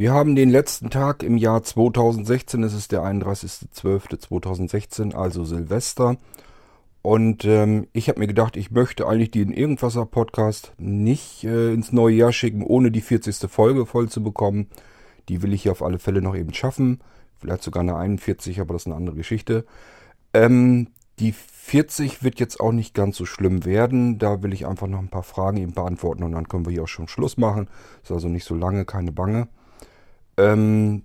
Wir haben den letzten Tag im Jahr 2016, es ist der 31.12.2016, also Silvester. Und ähm, ich habe mir gedacht, ich möchte eigentlich den Irgendwasser-Podcast nicht äh, ins neue Jahr schicken, ohne die 40. Folge voll zu bekommen. Die will ich hier auf alle Fälle noch eben schaffen. Vielleicht sogar eine 41, aber das ist eine andere Geschichte. Ähm, die 40 wird jetzt auch nicht ganz so schlimm werden. Da will ich einfach noch ein paar Fragen eben beantworten und dann können wir hier auch schon Schluss machen. Ist also nicht so lange, keine Bange. Ähm,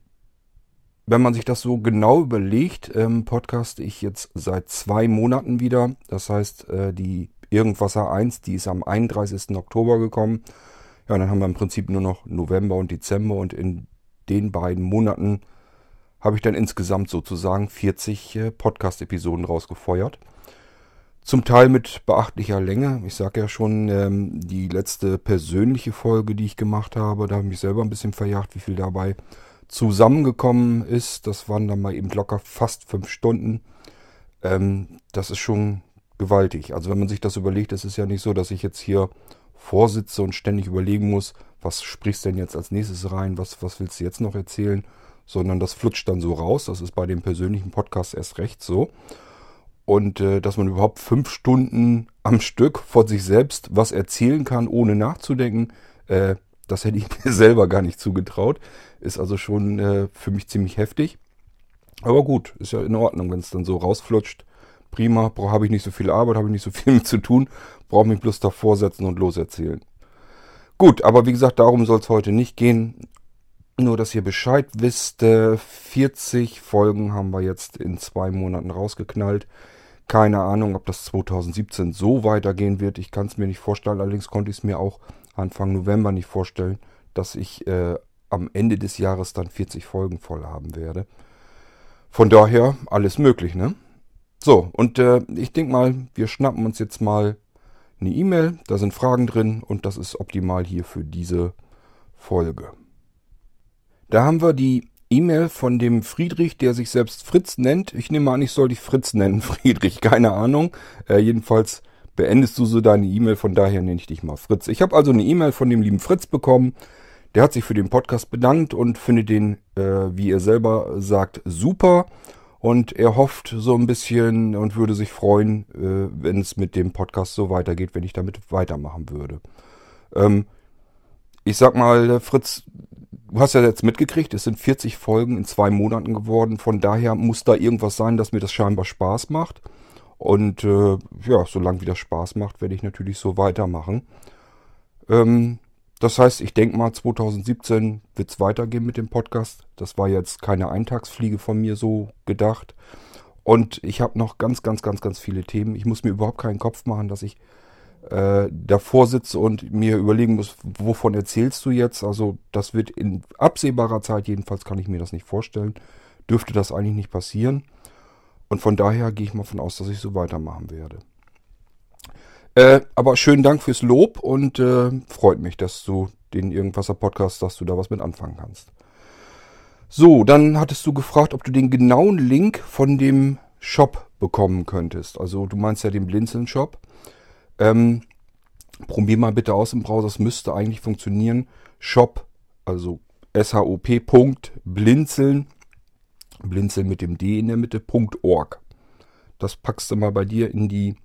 wenn man sich das so genau überlegt, ähm, podcast ich jetzt seit zwei Monaten wieder. Das heißt, äh, die Irgendwasser 1, die ist am 31. Oktober gekommen. Ja, dann haben wir im Prinzip nur noch November und Dezember und in den beiden Monaten habe ich dann insgesamt sozusagen 40 äh, Podcast-Episoden rausgefeuert. Zum Teil mit beachtlicher Länge. Ich sage ja schon, ähm, die letzte persönliche Folge, die ich gemacht habe, da habe ich mich selber ein bisschen verjagt, wie viel dabei zusammengekommen ist. Das waren dann mal eben locker fast fünf Stunden. Ähm, das ist schon gewaltig. Also wenn man sich das überlegt, es ist ja nicht so, dass ich jetzt hier vorsitze und ständig überlegen muss, was sprichst denn jetzt als nächstes rein, was, was willst du jetzt noch erzählen, sondern das flutscht dann so raus. Das ist bei dem persönlichen Podcast erst recht so. Und äh, dass man überhaupt fünf Stunden am Stück von sich selbst was erzählen kann, ohne nachzudenken, äh, das hätte ich mir selber gar nicht zugetraut. Ist also schon äh, für mich ziemlich heftig. Aber gut, ist ja in Ordnung, wenn es dann so rausflutscht. Prima, habe ich nicht so viel Arbeit, habe ich nicht so viel mit zu tun, brauche mich bloß davor setzen und loserzählen. Gut, aber wie gesagt, darum soll es heute nicht gehen. Nur, dass ihr Bescheid wisst, 40 Folgen haben wir jetzt in zwei Monaten rausgeknallt. Keine Ahnung, ob das 2017 so weitergehen wird. Ich kann es mir nicht vorstellen. Allerdings konnte ich es mir auch Anfang November nicht vorstellen, dass ich äh, am Ende des Jahres dann 40 Folgen voll haben werde. Von daher alles möglich, ne? So, und äh, ich denke mal, wir schnappen uns jetzt mal eine E-Mail. Da sind Fragen drin und das ist optimal hier für diese Folge. Da haben wir die E-Mail von dem Friedrich, der sich selbst Fritz nennt. Ich nehme an, ich soll dich Fritz nennen, Friedrich, keine Ahnung. Äh, jedenfalls beendest du so deine E-Mail, von daher nenne ich dich mal Fritz. Ich habe also eine E-Mail von dem lieben Fritz bekommen. Der hat sich für den Podcast bedankt und findet den, äh, wie er selber sagt, super. Und er hofft so ein bisschen und würde sich freuen, äh, wenn es mit dem Podcast so weitergeht, wenn ich damit weitermachen würde. Ähm, ich sag mal, Fritz, du hast ja jetzt mitgekriegt, es sind 40 Folgen in zwei Monaten geworden. Von daher muss da irgendwas sein, dass mir das scheinbar Spaß macht. Und äh, ja, solange wie das Spaß macht, werde ich natürlich so weitermachen. Ähm, das heißt, ich denke mal, 2017 wird es weitergehen mit dem Podcast. Das war jetzt keine Eintagsfliege von mir so gedacht. Und ich habe noch ganz, ganz, ganz, ganz viele Themen. Ich muss mir überhaupt keinen Kopf machen, dass ich äh, davor sitze und mir überlegen muss, wovon erzählst du jetzt? Also das wird in absehbarer Zeit, jedenfalls kann ich mir das nicht vorstellen, dürfte das eigentlich nicht passieren. Und von daher gehe ich mal von aus, dass ich so weitermachen werde. Äh, aber schönen Dank fürs Lob und äh, freut mich, dass du den Irgendwasser Podcast, dass du da was mit anfangen kannst. So, dann hattest du gefragt, ob du den genauen Link von dem Shop bekommen könntest. Also du meinst ja den Blinzeln Shop. Ähm, probier mal bitte aus im Browser, es müsste eigentlich funktionieren. Shop, also S-H-O-P. Blinzeln, blinzeln mit dem D in der Mitte, .org. Das packst du mal bei dir in die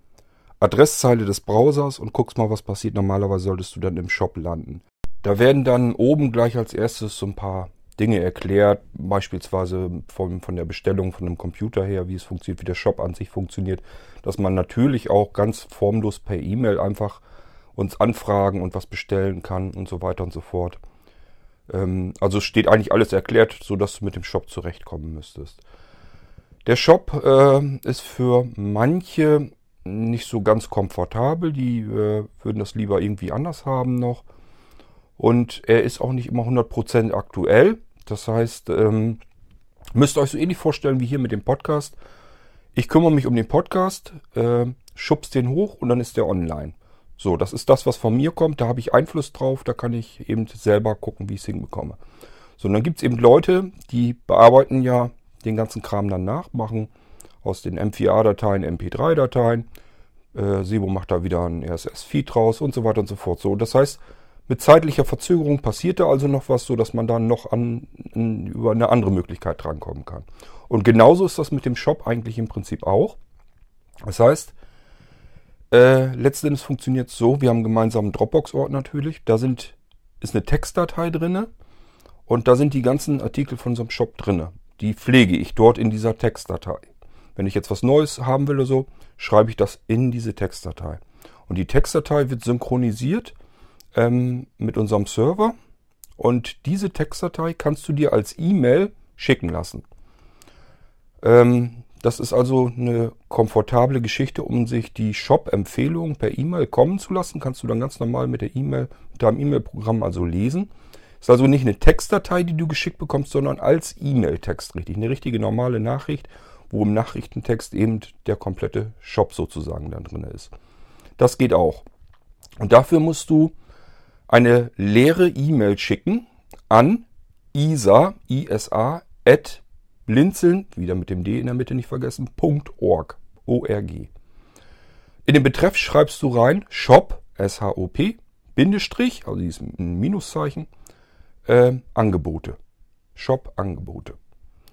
Adresszeile des Browsers und guckst mal, was passiert. Normalerweise solltest du dann im Shop landen. Da werden dann oben gleich als erstes so ein paar Dinge erklärt, beispielsweise von, von der Bestellung von einem Computer her, wie es funktioniert, wie der Shop an sich funktioniert, dass man natürlich auch ganz formlos per E-Mail einfach uns anfragen und was bestellen kann und so weiter und so fort. Ähm, also steht eigentlich alles erklärt, sodass du mit dem Shop zurechtkommen müsstest. Der Shop äh, ist für manche nicht so ganz komfortabel, die äh, würden das lieber irgendwie anders haben noch. Und er ist auch nicht immer 100% aktuell. Das heißt, ähm, müsst ihr euch so ähnlich vorstellen wie hier mit dem Podcast. Ich kümmere mich um den Podcast, äh, schubst den hoch und dann ist der online. So, das ist das, was von mir kommt. Da habe ich Einfluss drauf. Da kann ich eben selber gucken, wie ich es hinbekomme. So, und dann gibt es eben Leute, die bearbeiten ja den ganzen Kram dann nach, machen aus den M4A-Dateien MP3-Dateien. Äh, Sebo macht da wieder ein RSS-Feed raus und so weiter und so fort. So, das heißt, Mit zeitlicher Verzögerung passiert da also noch was, so dass man dann noch an, über eine andere Möglichkeit drankommen kann. Und genauso ist das mit dem Shop eigentlich im Prinzip auch. Das heißt, äh, letztendlich funktioniert es so, wir haben einen gemeinsamen Dropbox-Ort natürlich. Da sind, ist eine Textdatei drin und da sind die ganzen Artikel von unserem Shop drin. Die pflege ich dort in dieser Textdatei. Wenn ich jetzt was Neues haben will oder so, schreibe ich das in diese Textdatei. Und die Textdatei wird synchronisiert ähm, mit unserem Server und diese Textdatei kannst du dir als E-Mail schicken lassen. Ähm, das ist also eine komfortable Geschichte, um sich die Shop-Empfehlungen per E-Mail kommen zu lassen. Kannst du dann ganz normal mit der E-Mail, mit deinem E-Mail-Programm also lesen. Ist also nicht eine Textdatei, die du geschickt bekommst, sondern als E-Mail-Text richtig. Eine richtige normale Nachricht, wo im Nachrichtentext eben der komplette Shop sozusagen dann drin ist. Das geht auch. Und dafür musst du eine leere E-Mail schicken an isa, isa, at blinzeln, wieder mit dem D in der Mitte nicht vergessen, .org, O-R-G. In den Betreff schreibst du rein Shop, S-H-O-P, Bindestrich, also dieses Minuszeichen, äh, Angebote. Shop Angebote.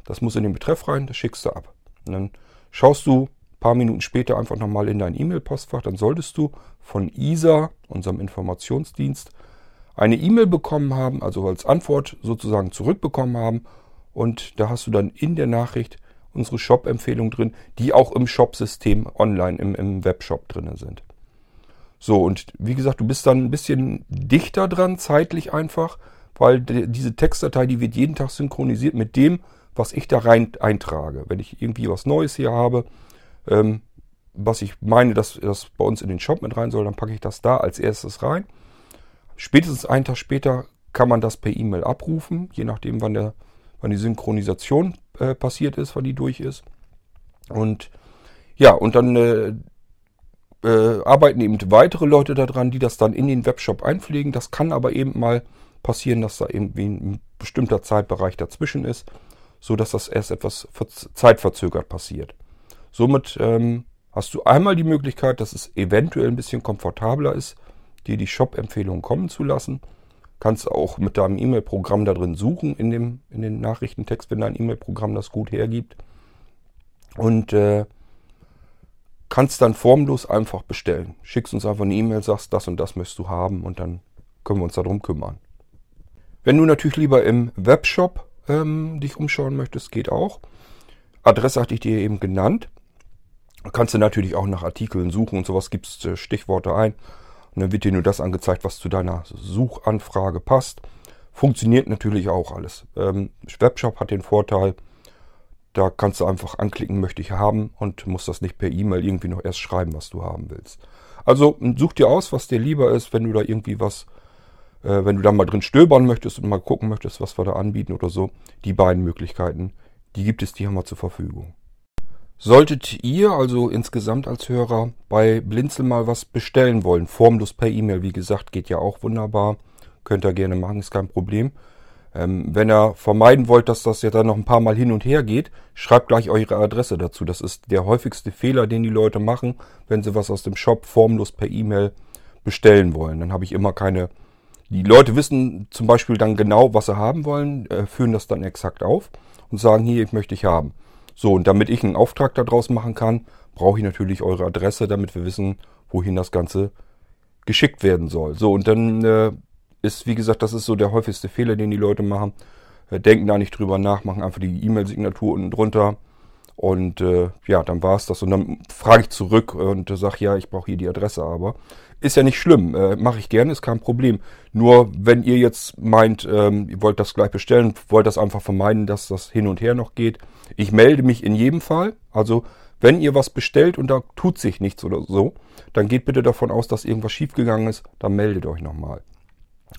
Das muss in den Betreff rein, das schickst du ab. Und dann schaust du ein paar Minuten später einfach nochmal in dein E-Mail-Postfach, dann solltest du von ISA, unserem Informationsdienst, eine E-Mail bekommen haben, also als Antwort sozusagen zurückbekommen haben. Und da hast du dann in der Nachricht unsere Shop-Empfehlungen drin, die auch im Shop-System online, im, im Webshop drin sind. So, und wie gesagt, du bist dann ein bisschen dichter dran, zeitlich einfach, weil diese Textdatei, die wird jeden Tag synchronisiert mit dem, was ich da rein eintrage. Wenn ich irgendwie was Neues hier habe, ähm, was ich meine, dass das bei uns in den Shop mit rein soll, dann packe ich das da als erstes rein. Spätestens einen Tag später kann man das per E-Mail abrufen, je nachdem, wann, der, wann die Synchronisation äh, passiert ist, wann die durch ist. Und ja, und dann äh, äh, arbeiten eben weitere Leute daran, die das dann in den Webshop einpflegen. Das kann aber eben mal passieren, dass da irgendwie ein bestimmter Zeitbereich dazwischen ist, so dass das erst etwas zeitverzögert passiert. Somit ähm, hast du einmal die Möglichkeit, dass es eventuell ein bisschen komfortabler ist, dir die Shop-Empfehlungen kommen zu lassen. Kannst auch mit deinem E-Mail-Programm da drin suchen in dem in den Nachrichtentext, wenn dein E-Mail-Programm das gut hergibt. Und äh, kannst dann formlos einfach bestellen. Schickst uns einfach eine E-Mail, sagst, das und das möchtest du haben und dann können wir uns darum kümmern. Wenn du natürlich lieber im Webshop ähm, dich umschauen möchtest, geht auch. Adresse hatte ich dir eben genannt. Kannst du natürlich auch nach Artikeln suchen und sowas, gibst äh, Stichworte ein. Und dann wird dir nur das angezeigt, was zu deiner Suchanfrage passt. Funktioniert natürlich auch alles. Ähm, Webshop hat den Vorteil, da kannst du einfach anklicken, möchte ich haben und musst das nicht per E-Mail irgendwie noch erst schreiben, was du haben willst. Also such dir aus, was dir lieber ist, wenn du da irgendwie was, äh, wenn du da mal drin stöbern möchtest und mal gucken möchtest, was wir da anbieten oder so. Die beiden Möglichkeiten, die gibt es, die haben wir zur Verfügung. Solltet ihr also insgesamt als Hörer bei Blinzel mal was bestellen wollen, formlos per E-Mail, wie gesagt, geht ja auch wunderbar. Könnt ihr gerne machen, ist kein Problem. Ähm, wenn ihr vermeiden wollt, dass das ja dann noch ein paar Mal hin und her geht, schreibt gleich eure Adresse dazu. Das ist der häufigste Fehler, den die Leute machen, wenn sie was aus dem Shop formlos per E-Mail bestellen wollen. Dann habe ich immer keine. Die Leute wissen zum Beispiel dann genau, was sie haben wollen, äh, führen das dann exakt auf und sagen, hier, ich möchte ich haben. So, und damit ich einen Auftrag daraus machen kann, brauche ich natürlich eure Adresse, damit wir wissen, wohin das Ganze geschickt werden soll. So, und dann äh, ist, wie gesagt, das ist so der häufigste Fehler, den die Leute machen. Äh, denken da nicht drüber nach, machen einfach die E-Mail-Signatur unten drunter. Und äh, ja, dann war es das. Und dann frage ich zurück und äh, sage, ja, ich brauche hier die Adresse aber. Ist ja nicht schlimm, äh, mache ich gerne, ist kein Problem. Nur wenn ihr jetzt meint, ähm, ihr wollt das gleich bestellen, wollt das einfach vermeiden, dass das hin und her noch geht. Ich melde mich in jedem Fall. Also wenn ihr was bestellt und da tut sich nichts oder so, dann geht bitte davon aus, dass irgendwas schiefgegangen ist, dann meldet euch nochmal.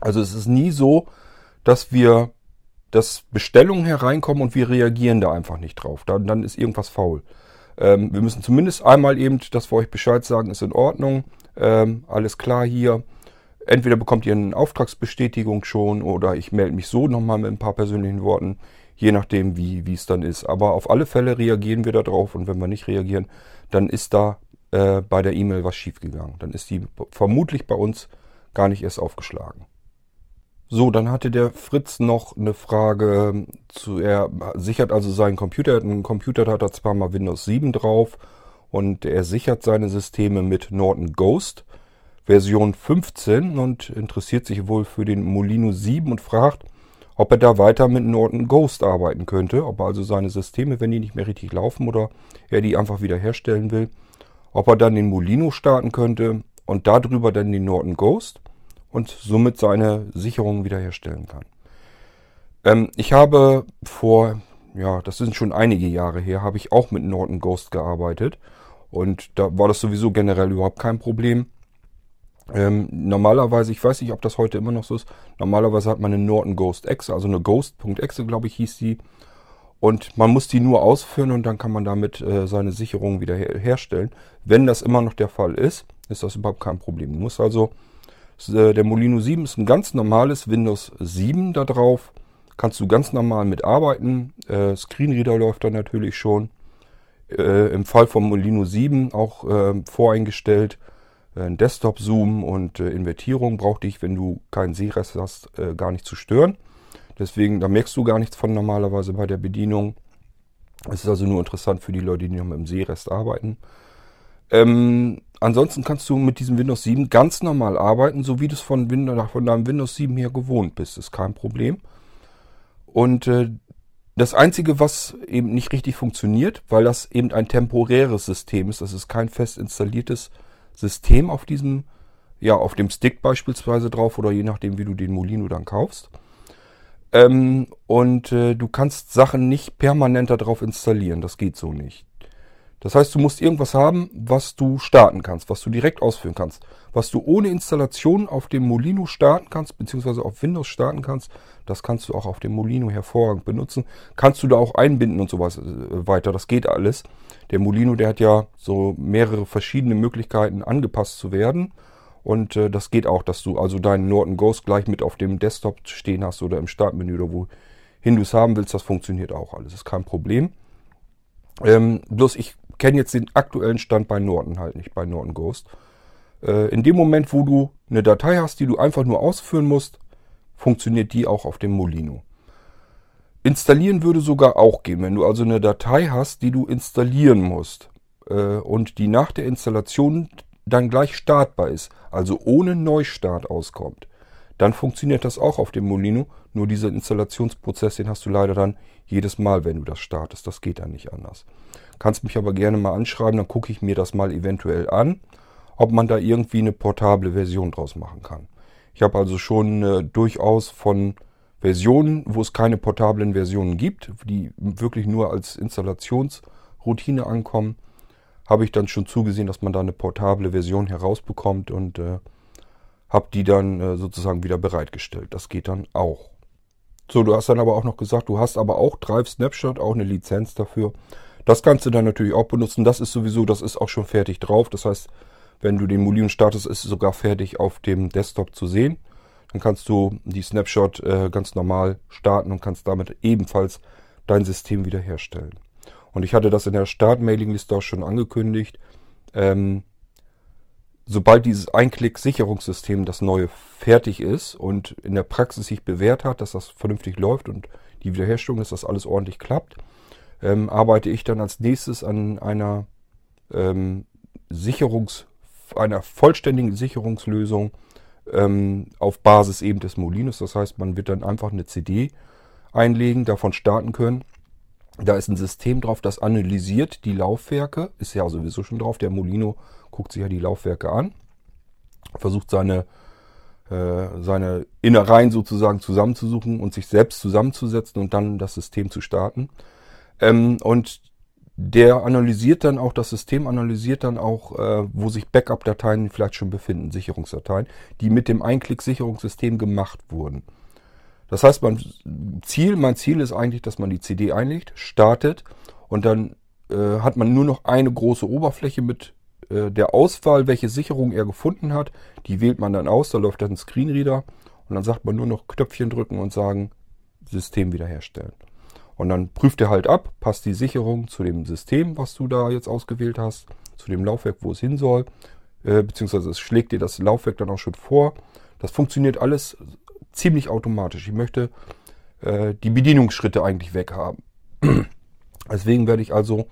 Also es ist nie so, dass wir, dass Bestellungen hereinkommen und wir reagieren da einfach nicht drauf. Dann, dann ist irgendwas faul. Ähm, wir müssen zumindest einmal eben, dass wir euch Bescheid sagen, ist in Ordnung ähm, alles klar hier. Entweder bekommt ihr eine Auftragsbestätigung schon oder ich melde mich so nochmal mit ein paar persönlichen Worten, je nachdem, wie es dann ist. Aber auf alle Fälle reagieren wir darauf und wenn wir nicht reagieren, dann ist da äh, bei der E-Mail was schiefgegangen. Dann ist die vermutlich bei uns gar nicht erst aufgeschlagen. So, dann hatte der Fritz noch eine Frage zu, er sichert also seinen Computer, er einen Computer, hat er zwar mal Windows 7 drauf und er sichert seine Systeme mit Norton Ghost Version 15 und interessiert sich wohl für den Molino 7 und fragt, ob er da weiter mit Norton Ghost arbeiten könnte, ob er also seine Systeme, wenn die nicht mehr richtig laufen oder er die einfach wieder herstellen will, ob er dann den Molino starten könnte und darüber dann den Norton Ghost und somit seine Sicherung wiederherstellen kann. Ähm, ich habe vor, ja, das sind schon einige Jahre her, habe ich auch mit Norton Ghost gearbeitet und da war das sowieso generell überhaupt kein Problem. Ähm, normalerweise, ich weiß nicht, ob das heute immer noch so ist, normalerweise hat man eine Norton Ghost Exe, also eine Ghost.exe, glaube ich, hieß die. Und man muss die nur ausführen und dann kann man damit äh, seine Sicherung wieder her herstellen. Wenn das immer noch der Fall ist, ist das überhaupt kein Problem. Du musst also äh, der Molino 7 ist ein ganz normales Windows 7 da drauf. Kannst du ganz normal mitarbeiten. Äh, Screenreader läuft da natürlich schon. Äh, Im Fall vom Molino 7 auch äh, voreingestellt. Äh, Desktop-Zoom und äh, Invertierung braucht dich, wenn du keinen Sehrest hast, gar nicht zu stören. Deswegen, da merkst du gar nichts von normalerweise bei der Bedienung. Es ist also nur interessant für die Leute, die noch mit dem Sehrest arbeiten. Ähm, ansonsten kannst du mit diesem Windows 7 ganz normal arbeiten, so wie du es von, Windows, von deinem Windows 7 her gewohnt bist. Ist kein Problem. Und äh, das Einzige, was eben nicht richtig funktioniert, weil das eben ein temporäres System ist, das ist kein fest installiertes System auf diesem, ja, auf dem Stick beispielsweise drauf oder je nachdem, wie du den Molino dann kaufst. Ähm, und äh, du kannst Sachen nicht permanent darauf installieren, das geht so nicht. Das heißt, du musst irgendwas haben, was du starten kannst, was du direkt ausführen kannst, was du ohne Installation auf dem Molino starten kannst, beziehungsweise auf Windows starten kannst. Das kannst du auch auf dem Molino hervorragend benutzen. Kannst du da auch einbinden und sowas äh, weiter. Das geht alles. Der Molino, der hat ja so mehrere verschiedene Möglichkeiten angepasst zu werden. Und äh, das geht auch, dass du also deinen Norton Ghost gleich mit auf dem Desktop stehen hast oder im Startmenü oder wohin du es haben willst. Das funktioniert auch alles. Das ist kein Problem. Ähm, bloß ich kenne jetzt den aktuellen Stand bei Norton halt nicht, bei Norton Ghost. Äh, in dem Moment, wo du eine Datei hast, die du einfach nur ausführen musst, funktioniert die auch auf dem Molino. Installieren würde sogar auch gehen, wenn du also eine Datei hast, die du installieren musst äh, und die nach der Installation dann gleich startbar ist, also ohne Neustart auskommt, dann funktioniert das auch auf dem Molino. Nur dieser Installationsprozess, den hast du leider dann jedes Mal, wenn du das startest. Das geht dann nicht anders. Kannst mich aber gerne mal anschreiben, dann gucke ich mir das mal eventuell an, ob man da irgendwie eine portable Version draus machen kann. Ich habe also schon äh, durchaus von Versionen, wo es keine portablen Versionen gibt, die wirklich nur als Installationsroutine ankommen, habe ich dann schon zugesehen, dass man da eine portable Version herausbekommt und äh, habe die dann äh, sozusagen wieder bereitgestellt. Das geht dann auch. So, du hast dann aber auch noch gesagt, du hast aber auch Drive Snapshot, auch eine Lizenz dafür. Das kannst du dann natürlich auch benutzen. Das ist sowieso, das ist auch schon fertig drauf. Das heißt, wenn du den Molino startest, ist es sogar fertig auf dem Desktop zu sehen. Dann kannst du die Snapshot äh, ganz normal starten und kannst damit ebenfalls dein System wiederherstellen. Und ich hatte das in der Start-Mailing-Liste auch schon angekündigt. Ähm, sobald dieses Einklick-Sicherungssystem, das neue, fertig ist und in der Praxis sich bewährt hat, dass das vernünftig läuft und die Wiederherstellung, dass das alles ordentlich klappt, ähm, arbeite ich dann als nächstes an einer ähm, Sicherungs, einer vollständigen Sicherungslösung ähm, auf Basis eben des Molinos. Das heißt, man wird dann einfach eine CD einlegen, davon starten können. Da ist ein System drauf, das analysiert die Laufwerke. Ist ja sowieso schon drauf. Der Molino guckt sich ja die Laufwerke an, versucht seine, äh, seine Innereien sozusagen zusammenzusuchen und sich selbst zusammenzusetzen und dann das System zu starten. Ähm, und der analysiert dann auch, das System analysiert dann auch, äh, wo sich Backup-Dateien vielleicht schon befinden, Sicherungsdateien, die mit dem Einklick-Sicherungssystem gemacht wurden. Das heißt, mein Ziel, mein Ziel ist eigentlich, dass man die CD einlegt, startet und dann äh, hat man nur noch eine große Oberfläche mit äh, der Auswahl, welche Sicherung er gefunden hat. Die wählt man dann aus, da läuft dann ein Screenreader und dann sagt man nur noch Knöpfchen drücken und sagen, System wiederherstellen. Und dann prüft er halt ab, passt die Sicherung zu dem System, was du da jetzt ausgewählt hast, zu dem Laufwerk, wo es hin soll, äh, beziehungsweise es schlägt dir das Laufwerk dann auch schon vor. Das funktioniert alles ziemlich automatisch. Ich möchte äh, die Bedienungsschritte eigentlich weghaben. Deswegen werde ich also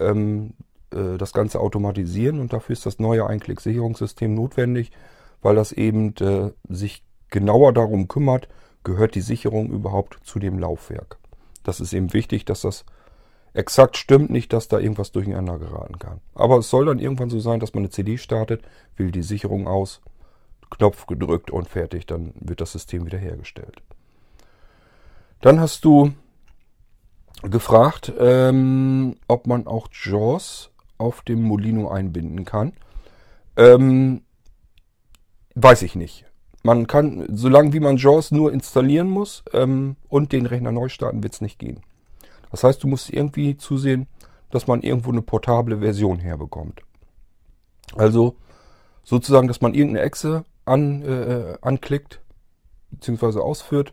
ähm, äh, das Ganze automatisieren und dafür ist das neue Einklick-Sicherungssystem notwendig, weil das eben äh, sich genauer darum kümmert, gehört die Sicherung überhaupt zu dem Laufwerk. Das ist eben wichtig, dass das exakt stimmt, nicht, dass da irgendwas durcheinander geraten kann. Aber es soll dann irgendwann so sein, dass man eine CD startet, wählt die Sicherung aus, Knopf gedrückt und fertig, dann wird das System wiederhergestellt. Dann hast du gefragt, ähm, ob man auch JAWS auf dem Molino einbinden kann. Ähm, weiß ich nicht. Man kann, solange wie man JAWS nur installieren muss ähm, und den Rechner neu starten, wird es nicht gehen. Das heißt, du musst irgendwie zusehen, dass man irgendwo eine portable Version herbekommt. Also sozusagen, dass man irgendeine Exe an, äh, anklickt bzw. ausführt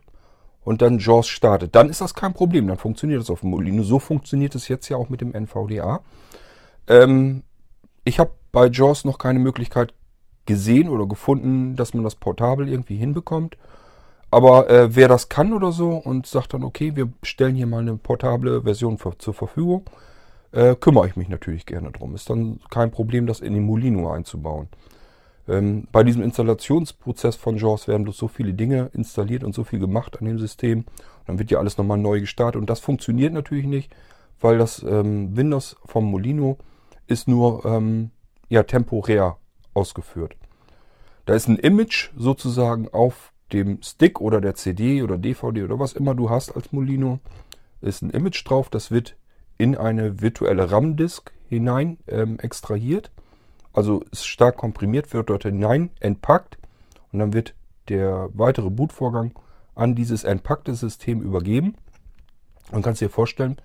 und dann JAWS startet. Dann ist das kein Problem, dann funktioniert das auf dem Molino. So funktioniert es jetzt ja auch mit dem NVDA. Ähm, ich habe bei JAWS noch keine Möglichkeit gesehen oder gefunden, dass man das portabel irgendwie hinbekommt. Aber äh, wer das kann oder so und sagt dann, okay, wir stellen hier mal eine portable Version für, zur Verfügung, äh, kümmere ich mich natürlich gerne drum. Ist dann kein Problem, das in den Molino einzubauen. Ähm, bei diesem Installationsprozess von JAWS werden bloß so viele Dinge installiert und so viel gemacht an dem System. dann wird ja alles nochmal neu gestartet. Und das funktioniert natürlich nicht, weil das ähm, Windows vom Molino ist nur ähm, ja, temporär ausgeführt. Da ist ein Image sozusagen auf dem Stick oder der CD oder DVD oder was immer du hast als Molino. Ist ein Image drauf, das wird in eine virtuelle RAM-Disk hinein ähm, extrahiert also ist stark komprimiert, wird dort hinein entpackt und dann wird der weitere Bootvorgang an dieses entpackte System übergeben. Man kann sich dir vorstellen,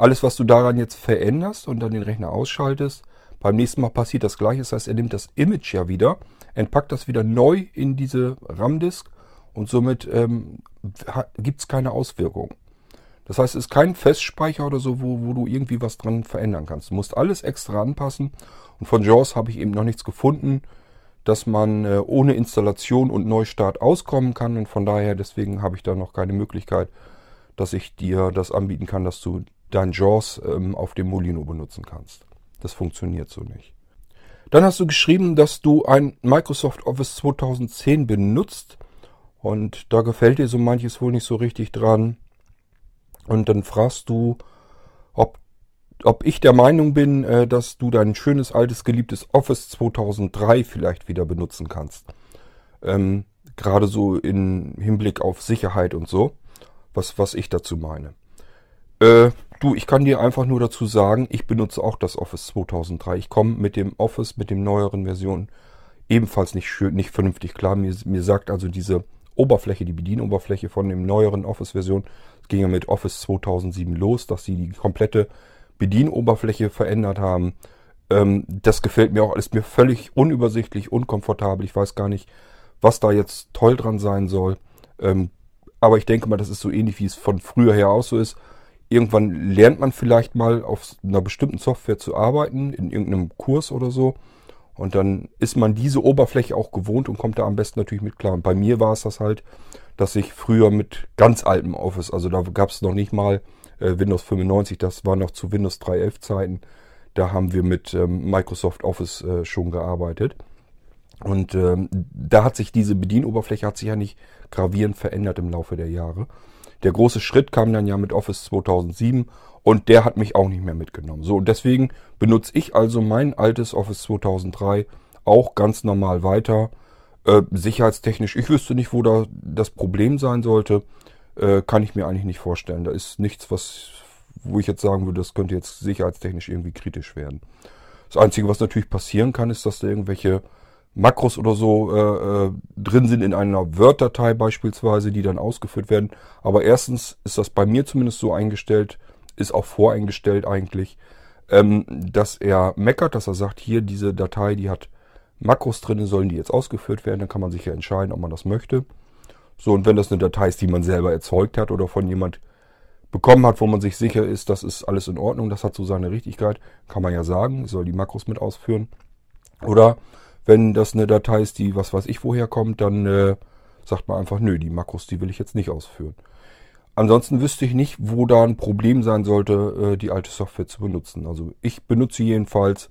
alles, was du daran jetzt veränderst und dann den Rechner ausschaltest, beim nächsten Mal passiert das gleiche. Das heißt, er nimmt das Image ja wieder, entpackt das wieder neu in diese RAM-Disk und somit ähm, gibt es keine Auswirkung. Das heißt, es ist kein Festspeicher oder so, wo, wo du irgendwie was dran verändern kannst. Du musst alles extra anpassen und von JAWS habe ich eben noch nichts gefunden, dass man äh, ohne Installation und Neustart auskommen kann. Und von daher, deswegen habe ich da noch keine Möglichkeit, dass ich dir das anbieten kann, dass du dein JAWS ähm, auf dem Molino benutzen kannst. Das funktioniert so nicht. Dann hast du geschrieben, dass du ein Microsoft Office 2010 benutzt. Und da gefällt dir so manches wohl nicht so richtig dran. Und dann fragst du, ob ob ich der Meinung bin, äh, dass du dein schönes, altes, geliebtes Office 2003 vielleicht wieder benutzen kannst. Ähm, Gerade so im Hinblick auf Sicherheit und so, was, was ich dazu meine. Äh, du, ich kann dir einfach nur dazu sagen, ich benutze auch das Office 2003. Ich komme mit dem Office, mit dem neueren Version ebenfalls nicht schön, nicht vernünftig klar. Mir, mir sagt also diese Oberfläche, die Bedienoberfläche von dem neueren Office-Version, ging ja mit Office 2007 los, dass sie die komplette Bedienoberfläche verändert haben. Ähm, das gefällt mir auch alles mir völlig unübersichtlich, unkomfortabel. Ich weiß gar nicht, was da jetzt toll dran sein soll. Ähm, aber ich denke mal, das ist so ähnlich, wie es von früher her auch so ist. Irgendwann lernt man vielleicht mal auf einer bestimmten Software zu arbeiten, in irgendeinem Kurs oder so. Und dann ist man diese Oberfläche auch gewohnt und kommt da am besten natürlich mit klar. Und bei mir war es das halt, dass ich früher mit ganz altem Office, also da gab es noch nicht mal äh, Windows 95, das war noch zu Windows 3.11 Zeiten. Da haben wir mit ähm, Microsoft Office äh, schon gearbeitet. Und ähm, da hat sich diese Bedienoberfläche hat sich ja nicht gravierend verändert im Laufe der Jahre. Der große Schritt kam dann ja mit Office 2007 und der hat mich auch nicht mehr mitgenommen. So, und deswegen benutze ich also mein altes Office 2003 auch ganz normal weiter. Äh, sicherheitstechnisch, ich wüsste nicht, wo da das Problem sein sollte äh, kann ich mir eigentlich nicht vorstellen. Da ist nichts, was, wo ich jetzt sagen würde, das könnte jetzt sicherheitstechnisch irgendwie kritisch werden. Das Einzige, was natürlich passieren kann, ist, dass da irgendwelche Makros oder so äh, äh, drin sind in einer Word-Datei beispielsweise, die dann ausgeführt werden. Aber erstens ist das bei mir zumindest so eingestellt, ist auch voreingestellt eigentlich, ähm, dass er meckert, dass er sagt, hier diese Datei, die hat Makros drin, sollen die jetzt ausgeführt werden. Dann kann man sich ja entscheiden, ob man das möchte. So, und wenn das eine Datei ist, die man selber erzeugt hat oder von jemand bekommen hat, wo man sich sicher ist, das ist alles in Ordnung, das hat so seine Richtigkeit, kann man ja sagen, soll die Makros mit ausführen. Oder wenn das eine Datei ist, die was weiß ich woher kommt, dann äh, sagt man einfach, nö, die Makros, die will ich jetzt nicht ausführen. Ansonsten wüsste ich nicht, wo da ein Problem sein sollte, äh, die alte Software zu benutzen. Also ich benutze jedenfalls.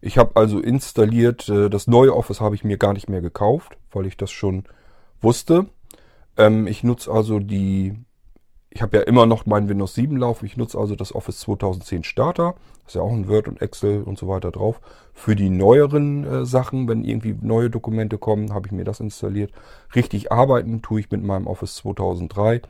Ich habe also installiert, äh, das neue Office habe ich mir gar nicht mehr gekauft, weil ich das schon wusste. Ähm, ich nutze also die, ich habe ja immer noch meinen Windows 7 Lauf. Ich nutze also das Office 2010 Starter. ist ja auch ein Word und Excel und so weiter drauf. Für die neueren äh, Sachen, wenn irgendwie neue Dokumente kommen, habe ich mir das installiert. Richtig arbeiten tue ich mit meinem Office 2003.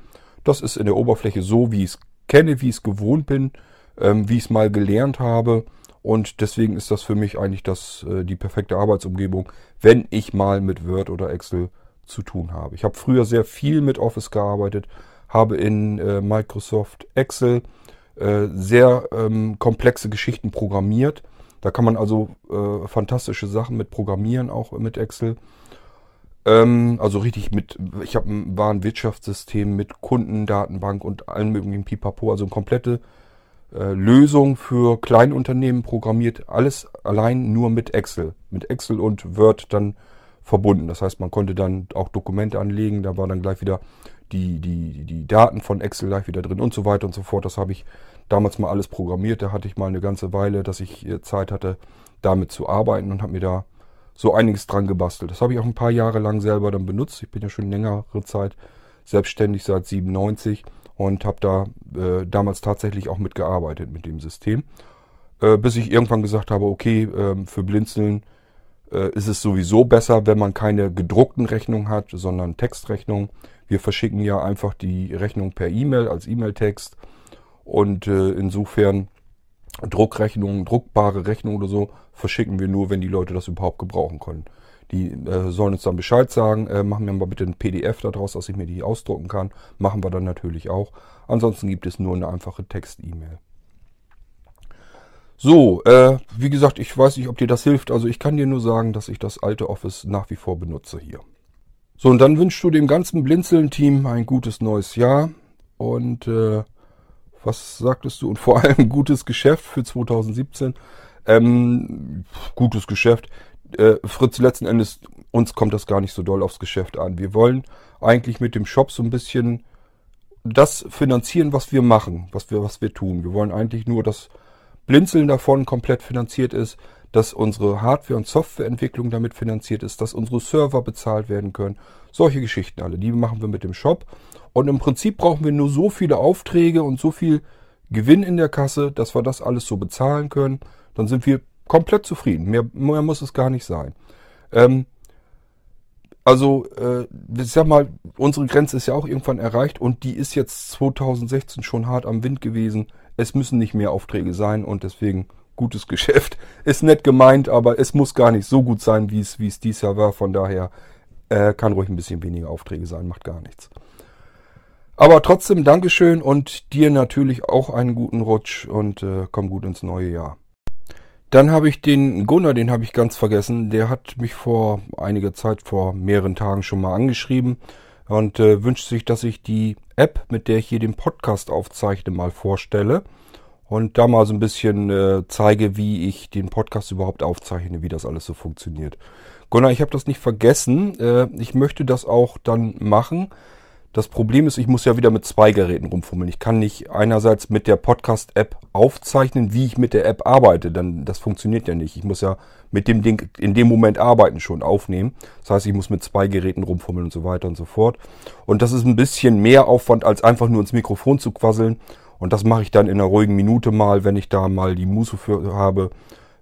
Das ist in der Oberfläche so, wie ich es kenne, wie ich es gewohnt bin, ähm, wie ich es mal gelernt habe. Und deswegen ist das für mich eigentlich das, äh, die perfekte Arbeitsumgebung, wenn ich mal mit Word oder Excel zu tun habe. Ich habe früher sehr viel mit Office gearbeitet, habe in äh, Microsoft Excel äh, sehr ähm, komplexe Geschichten programmiert. Da kann man also äh, fantastische Sachen mit programmieren, auch mit Excel. Ähm, also richtig mit, ich habe ein Warenwirtschaftssystem mit Kundendatenbank und allen möglichen Pipapo, also eine komplette äh, Lösung für Kleinunternehmen programmiert, alles allein nur mit Excel. Mit Excel und Word dann verbunden. Das heißt, man konnte dann auch Dokumente anlegen, da war dann gleich wieder die, die, die Daten von Excel gleich wieder drin und so weiter und so fort. Das habe ich damals mal alles programmiert. Da hatte ich mal eine ganze Weile, dass ich äh, Zeit hatte, damit zu arbeiten und habe mir da so einiges dran gebastelt. Das habe ich auch ein paar Jahre lang selber dann benutzt. Ich bin ja schon längere Zeit selbstständig seit 97 und habe da äh, damals tatsächlich auch mitgearbeitet mit dem System. Äh, bis ich irgendwann gesagt habe, okay, äh, für Blinzeln äh, ist es sowieso besser, wenn man keine gedruckten Rechnungen hat, sondern Textrechnungen. Wir verschicken ja einfach die Rechnung per E-Mail als E-Mail-Text und äh, insofern Druckrechnungen, druckbare Rechnungen oder so verschicken wir nur, wenn die Leute das überhaupt gebrauchen können. Die äh, sollen uns dann Bescheid sagen, äh, machen wir mal bitte ein PDF daraus, dass ich mir die ausdrucken kann. Machen wir dann natürlich auch. Ansonsten gibt es nur eine einfache Text-E-Mail. So, äh, wie gesagt, ich weiß nicht, ob dir das hilft. Also ich kann dir nur sagen, dass ich das alte Office nach wie vor benutze hier. So, und dann wünschst du dem ganzen Blinzeln-Team ein gutes neues Jahr. Und äh, was sagtest du? Und vor allem gutes Geschäft für 2017. Ähm, gutes Geschäft. Äh, Fritz, letzten Endes, uns kommt das gar nicht so doll aufs Geschäft an. Wir wollen eigentlich mit dem Shop so ein bisschen das finanzieren, was wir machen, was wir, was wir tun. Wir wollen eigentlich nur, dass Blinzeln davon komplett finanziert ist, dass unsere Hardware- und Softwareentwicklung damit finanziert ist, dass unsere Server bezahlt werden können. Solche Geschichten alle, die machen wir mit dem Shop. Und im Prinzip brauchen wir nur so viele Aufträge und so viel Gewinn in der Kasse, dass wir das alles so bezahlen können dann sind wir komplett zufrieden. Mehr, mehr muss es gar nicht sein. Ähm, also, äh, ich sag mal, unsere Grenze ist ja auch irgendwann erreicht und die ist jetzt 2016 schon hart am Wind gewesen. Es müssen nicht mehr Aufträge sein und deswegen gutes Geschäft. Ist nett gemeint, aber es muss gar nicht so gut sein, wie es, wie es dies Jahr war. Von daher äh, kann ruhig ein bisschen weniger Aufträge sein, macht gar nichts. Aber trotzdem Dankeschön und dir natürlich auch einen guten Rutsch und äh, komm gut ins neue Jahr. Dann habe ich den Gunnar, den habe ich ganz vergessen. Der hat mich vor einiger Zeit, vor mehreren Tagen schon mal angeschrieben und äh, wünscht sich, dass ich die App, mit der ich hier den Podcast aufzeichne, mal vorstelle und da mal so ein bisschen äh, zeige, wie ich den Podcast überhaupt aufzeichne, wie das alles so funktioniert. Gunnar, ich habe das nicht vergessen. Äh, ich möchte das auch dann machen. Das Problem ist, ich muss ja wieder mit zwei Geräten rumfummeln. Ich kann nicht einerseits mit der Podcast-App aufzeichnen, wie ich mit der App arbeite. Dann, das funktioniert ja nicht. Ich muss ja mit dem Ding in dem Moment arbeiten schon aufnehmen. Das heißt, ich muss mit zwei Geräten rumfummeln und so weiter und so fort. Und das ist ein bisschen mehr Aufwand, als einfach nur ins Mikrofon zu quasseln. Und das mache ich dann in einer ruhigen Minute mal, wenn ich da mal die Muße für habe.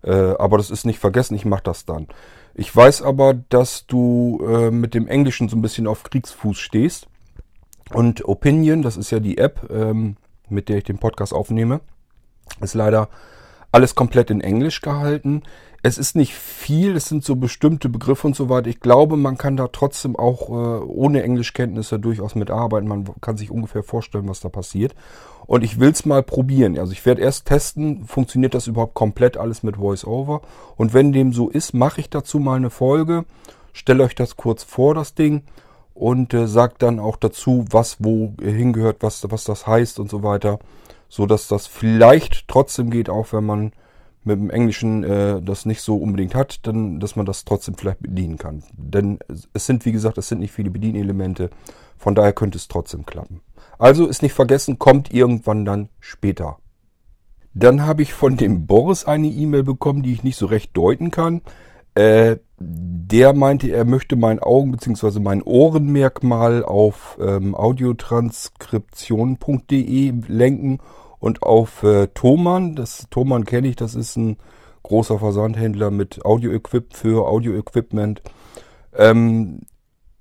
Äh, aber das ist nicht vergessen, ich mache das dann. Ich weiß aber, dass du äh, mit dem Englischen so ein bisschen auf Kriegsfuß stehst. Und Opinion, das ist ja die App, ähm, mit der ich den Podcast aufnehme, ist leider alles komplett in Englisch gehalten. Es ist nicht viel, es sind so bestimmte Begriffe und so weiter. Ich glaube, man kann da trotzdem auch äh, ohne Englischkenntnisse durchaus mitarbeiten. Man kann sich ungefähr vorstellen, was da passiert. Und ich will es mal probieren. Also ich werde erst testen, funktioniert das überhaupt komplett alles mit VoiceOver. Und wenn dem so ist, mache ich dazu mal eine Folge. Stelle euch das kurz vor, das Ding und äh, sagt dann auch dazu, was wo hingehört, was, was das heißt und so weiter, so dass das vielleicht trotzdem geht, auch wenn man mit dem Englischen äh, das nicht so unbedingt hat, dann, dass man das trotzdem vielleicht bedienen kann. Denn es sind, wie gesagt, es sind nicht viele Bedienelemente. Von daher könnte es trotzdem klappen. Also ist nicht vergessen, kommt irgendwann dann später. Dann habe ich von dem Boris eine E-Mail bekommen, die ich nicht so recht deuten kann. Äh, der meinte, er möchte mein Augen- bzw. mein Ohrenmerkmal auf ähm, audiotranskription.de lenken und auf äh, Thomann. Das Thomann kenne ich, das ist ein großer Versandhändler mit Audio-Equip für Audio-Equipment. Ähm,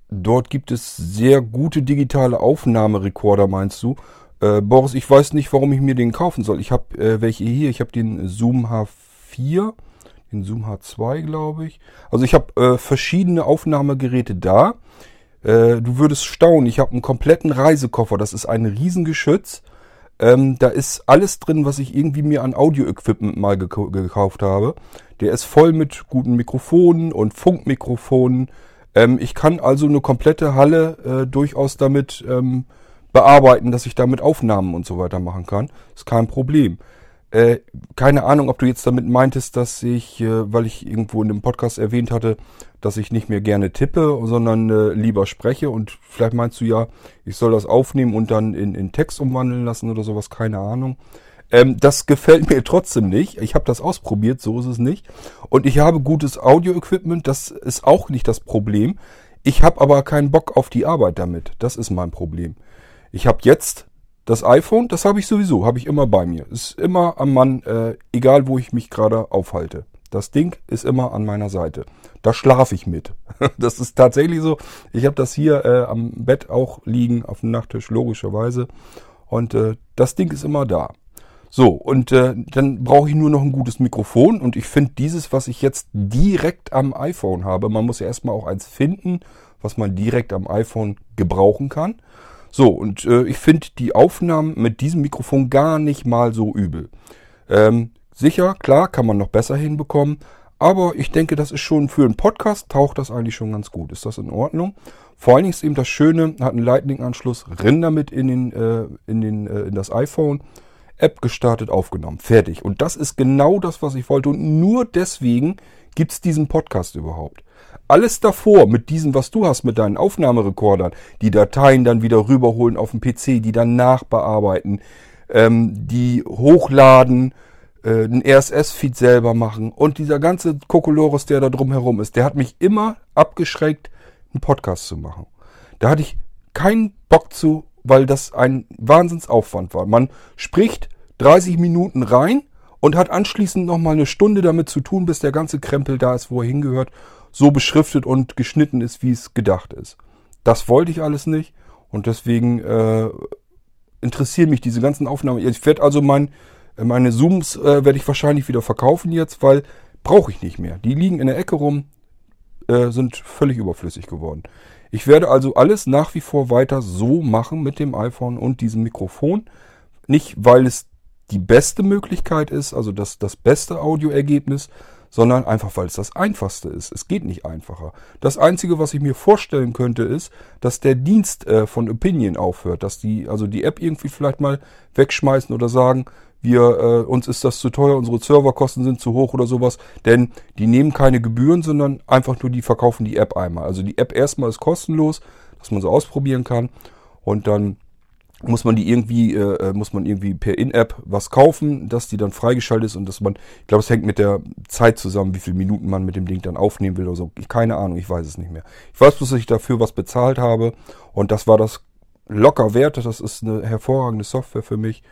dort gibt es sehr gute digitale Aufnahmerekorder, meinst du? Äh, Boris, ich weiß nicht, warum ich mir den kaufen soll. Ich habe äh, welche hier. Ich habe den Zoom H4 den Zoom H2, glaube ich. Also ich habe äh, verschiedene Aufnahmegeräte da. Äh, du würdest staunen, ich habe einen kompletten Reisekoffer. Das ist ein Riesengeschütz. Ähm, da ist alles drin, was ich irgendwie mir an Audio-Equipment mal gek gekauft habe. Der ist voll mit guten Mikrofonen und Funkmikrofonen. Ähm, ich kann also eine komplette Halle äh, durchaus damit ähm, bearbeiten, dass ich damit Aufnahmen und so weiter machen kann. Ist kein Problem. Äh, keine Ahnung, ob du jetzt damit meintest, dass ich, äh, weil ich irgendwo in dem Podcast erwähnt hatte, dass ich nicht mehr gerne tippe, sondern äh, lieber spreche. Und vielleicht meinst du ja, ich soll das aufnehmen und dann in, in Text umwandeln lassen oder sowas, keine Ahnung. Ähm, das gefällt mir trotzdem nicht. Ich habe das ausprobiert, so ist es nicht. Und ich habe gutes Audio-Equipment, das ist auch nicht das Problem. Ich habe aber keinen Bock auf die Arbeit damit. Das ist mein Problem. Ich habe jetzt das iPhone, das habe ich sowieso, habe ich immer bei mir. Ist immer am Mann, äh, egal wo ich mich gerade aufhalte. Das Ding ist immer an meiner Seite. Da schlafe ich mit. Das ist tatsächlich so. Ich habe das hier äh, am Bett auch liegen, auf dem Nachttisch, logischerweise. Und äh, das Ding ist immer da. So, und äh, dann brauche ich nur noch ein gutes Mikrofon. Und ich finde dieses, was ich jetzt direkt am iPhone habe, man muss ja erstmal auch eins finden, was man direkt am iPhone gebrauchen kann. So, und äh, ich finde die Aufnahmen mit diesem Mikrofon gar nicht mal so übel. Ähm, sicher, klar, kann man noch besser hinbekommen. Aber ich denke, das ist schon für einen Podcast, taucht das eigentlich schon ganz gut. Ist das in Ordnung? Vor allen Dingen ist eben das Schöne, hat einen Lightning-Anschluss, renn damit in, den, äh, in, den, äh, in das iPhone, App gestartet, aufgenommen, fertig. Und das ist genau das, was ich wollte. Und nur deswegen gibt's diesen Podcast überhaupt alles davor mit diesem, was du hast, mit deinen Aufnahmerekordern, die Dateien dann wieder rüberholen auf den PC, die dann nachbearbeiten, ähm, die hochladen, äh, einen RSS-Feed selber machen und dieser ganze Kokolores, der da drumherum ist, der hat mich immer abgeschreckt, einen Podcast zu machen. Da hatte ich keinen Bock zu, weil das ein Wahnsinnsaufwand war. Man spricht 30 Minuten rein und hat anschließend nochmal eine Stunde damit zu tun, bis der ganze Krempel da ist, wo er hingehört so beschriftet und geschnitten ist, wie es gedacht ist. Das wollte ich alles nicht und deswegen äh, interessieren mich diese ganzen Aufnahmen. Ich werde also mein, meine Zooms äh, werde ich wahrscheinlich wieder verkaufen jetzt, weil brauche ich nicht mehr. Die liegen in der Ecke rum, äh, sind völlig überflüssig geworden. Ich werde also alles nach wie vor weiter so machen mit dem iPhone und diesem Mikrofon. Nicht, weil es die beste Möglichkeit ist, also das, das beste Audioergebnis, sondern einfach, weil es das Einfachste ist. Es geht nicht einfacher. Das Einzige, was ich mir vorstellen könnte, ist, dass der Dienst äh, von Opinion aufhört, dass die, also die App irgendwie vielleicht mal wegschmeißen oder sagen, wir, äh, uns ist das zu teuer, unsere Serverkosten sind zu hoch oder sowas, denn die nehmen keine Gebühren, sondern einfach nur die verkaufen die App einmal. Also die App erstmal ist kostenlos, dass man so ausprobieren kann und dann muss man die irgendwie, äh, äh, muss man irgendwie per In-App was kaufen, dass die dann freigeschaltet ist und dass man, ich glaube, es hängt mit der Zeit zusammen, wie viele Minuten man mit dem Ding dann aufnehmen will oder so. Keine Ahnung, ich weiß es nicht mehr. Ich weiß bloß, dass ich dafür was bezahlt habe und das war das locker wert. Das ist eine hervorragende Software für mich.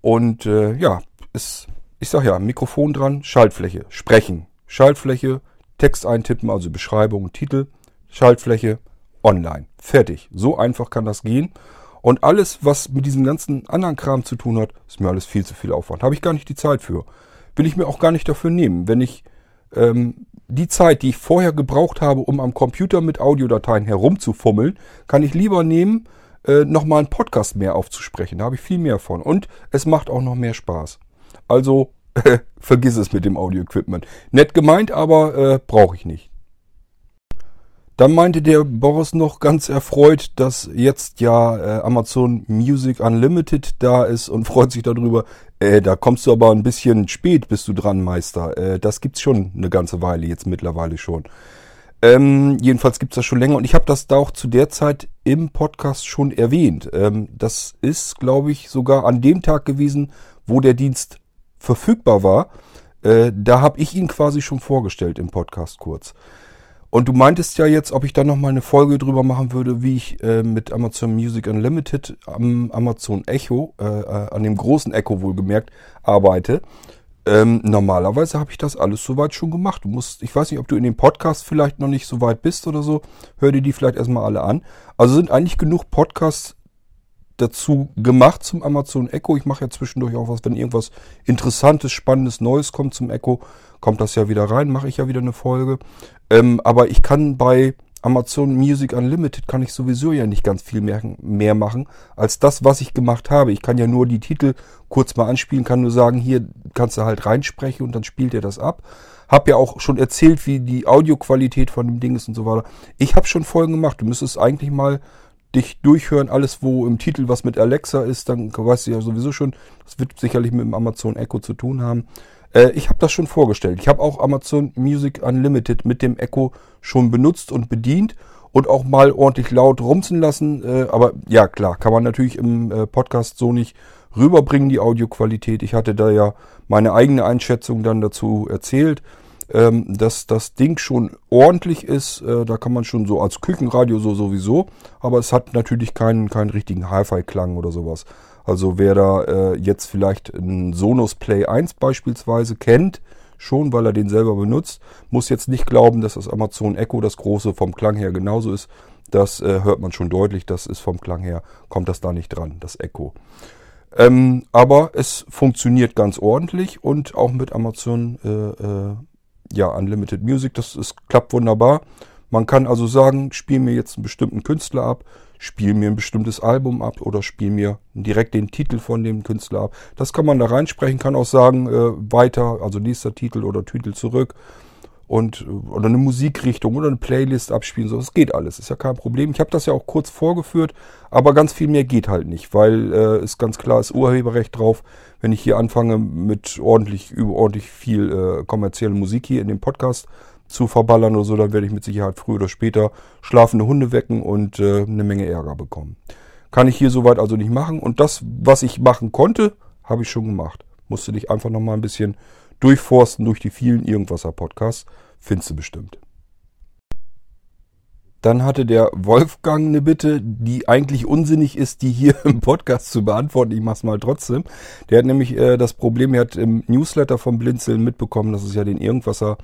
Und äh, ja, ist, ich sag ja, Mikrofon dran, Schaltfläche, sprechen, Schaltfläche, Text eintippen, also Beschreibung, Titel, Schaltfläche, online. Fertig. So einfach kann das gehen. Und alles, was mit diesem ganzen anderen Kram zu tun hat, ist mir alles viel zu viel Aufwand. Habe ich gar nicht die Zeit für. Will ich mir auch gar nicht dafür nehmen. Wenn ich ähm, die Zeit, die ich vorher gebraucht habe, um am Computer mit Audiodateien herumzufummeln, kann ich lieber nehmen, äh, nochmal einen Podcast mehr aufzusprechen. Da habe ich viel mehr von. Und es macht auch noch mehr Spaß. Also vergiss es mit dem Audio-Equipment. Nett gemeint, aber äh, brauche ich nicht. Dann meinte der Boris noch ganz erfreut, dass jetzt ja äh, Amazon Music Unlimited da ist und freut sich darüber. Äh, da kommst du aber ein bisschen spät, bist du dran, Meister. Äh, das gibt's schon eine ganze Weile, jetzt mittlerweile schon. Ähm, jedenfalls gibt's das schon länger und ich habe das da auch zu der Zeit im Podcast schon erwähnt. Ähm, das ist, glaube ich, sogar an dem Tag gewesen, wo der Dienst verfügbar war. Äh, da habe ich ihn quasi schon vorgestellt im Podcast kurz. Und du meintest ja jetzt, ob ich da nochmal eine Folge drüber machen würde, wie ich äh, mit Amazon Music Unlimited am Amazon Echo, äh, äh, an dem großen Echo wohlgemerkt, arbeite. Ähm, normalerweise habe ich das alles soweit schon gemacht. Du musst, ich weiß nicht, ob du in dem Podcast vielleicht noch nicht so weit bist oder so. Hör dir die vielleicht erstmal alle an. Also sind eigentlich genug Podcasts dazu gemacht zum Amazon Echo. Ich mache ja zwischendurch auch was, wenn irgendwas Interessantes, Spannendes, Neues kommt zum Echo, kommt das ja wieder rein, mache ich ja wieder eine Folge. Ähm, aber ich kann bei Amazon Music Unlimited kann ich sowieso ja nicht ganz viel mehr, mehr machen als das, was ich gemacht habe. Ich kann ja nur die Titel kurz mal anspielen, kann nur sagen, hier kannst du halt reinsprechen und dann spielt er das ab. Hab ja auch schon erzählt, wie die Audioqualität von dem Ding ist und so weiter. Ich habe schon Folgen gemacht. Du müsstest eigentlich mal dich durchhören, alles wo im Titel was mit Alexa ist, dann weißt du ja sowieso schon, das wird sicherlich mit dem Amazon Echo zu tun haben. Äh, ich habe das schon vorgestellt. Ich habe auch Amazon Music Unlimited mit dem Echo schon benutzt und bedient und auch mal ordentlich laut rumzen lassen. Äh, aber ja, klar, kann man natürlich im äh, Podcast so nicht rüberbringen, die Audioqualität. Ich hatte da ja meine eigene Einschätzung dann dazu erzählt ähm, dass das Ding schon ordentlich ist. Da kann man schon so als Küchenradio so sowieso, aber es hat natürlich keinen, keinen richtigen Hi-Fi-Klang oder sowas. Also wer da äh, jetzt vielleicht einen Sonos Play 1 beispielsweise kennt, schon weil er den selber benutzt, muss jetzt nicht glauben, dass das Amazon Echo das große vom Klang her genauso ist. Das äh, hört man schon deutlich, das ist vom Klang her, kommt das da nicht dran, das Echo. Ähm, aber es funktioniert ganz ordentlich und auch mit Amazon äh, äh, ja, Unlimited Music, das ist, klappt wunderbar. Man kann also sagen, spiel mir jetzt einen bestimmten Künstler ab, spiel mir ein bestimmtes Album ab oder spiel mir direkt den Titel von dem Künstler ab. Das kann man da reinsprechen, kann auch sagen, äh, weiter, also nächster Titel oder Titel zurück und äh, oder eine Musikrichtung oder eine Playlist abspielen. So, das geht alles, ist ja kein Problem. Ich habe das ja auch kurz vorgeführt, aber ganz viel mehr geht halt nicht, weil äh, ist ganz klar, ist Urheberrecht drauf. Wenn ich hier anfange mit ordentlich, überordentlich viel äh, kommerzielle Musik hier in dem Podcast zu verballern oder so, dann werde ich mit Sicherheit früher oder später schlafende Hunde wecken und äh, eine Menge Ärger bekommen. Kann ich hier soweit also nicht machen. Und das, was ich machen konnte, habe ich schon gemacht. Musste dich einfach noch mal ein bisschen durchforsten durch die vielen Irgendwasser-Podcasts. Findest du bestimmt. Dann hatte der Wolfgang eine Bitte, die eigentlich unsinnig ist, die hier im Podcast zu beantworten. Ich mach's mal trotzdem. Der hat nämlich äh, das Problem, er hat im Newsletter vom Blinzeln mitbekommen, dass es ja den Irgendwasser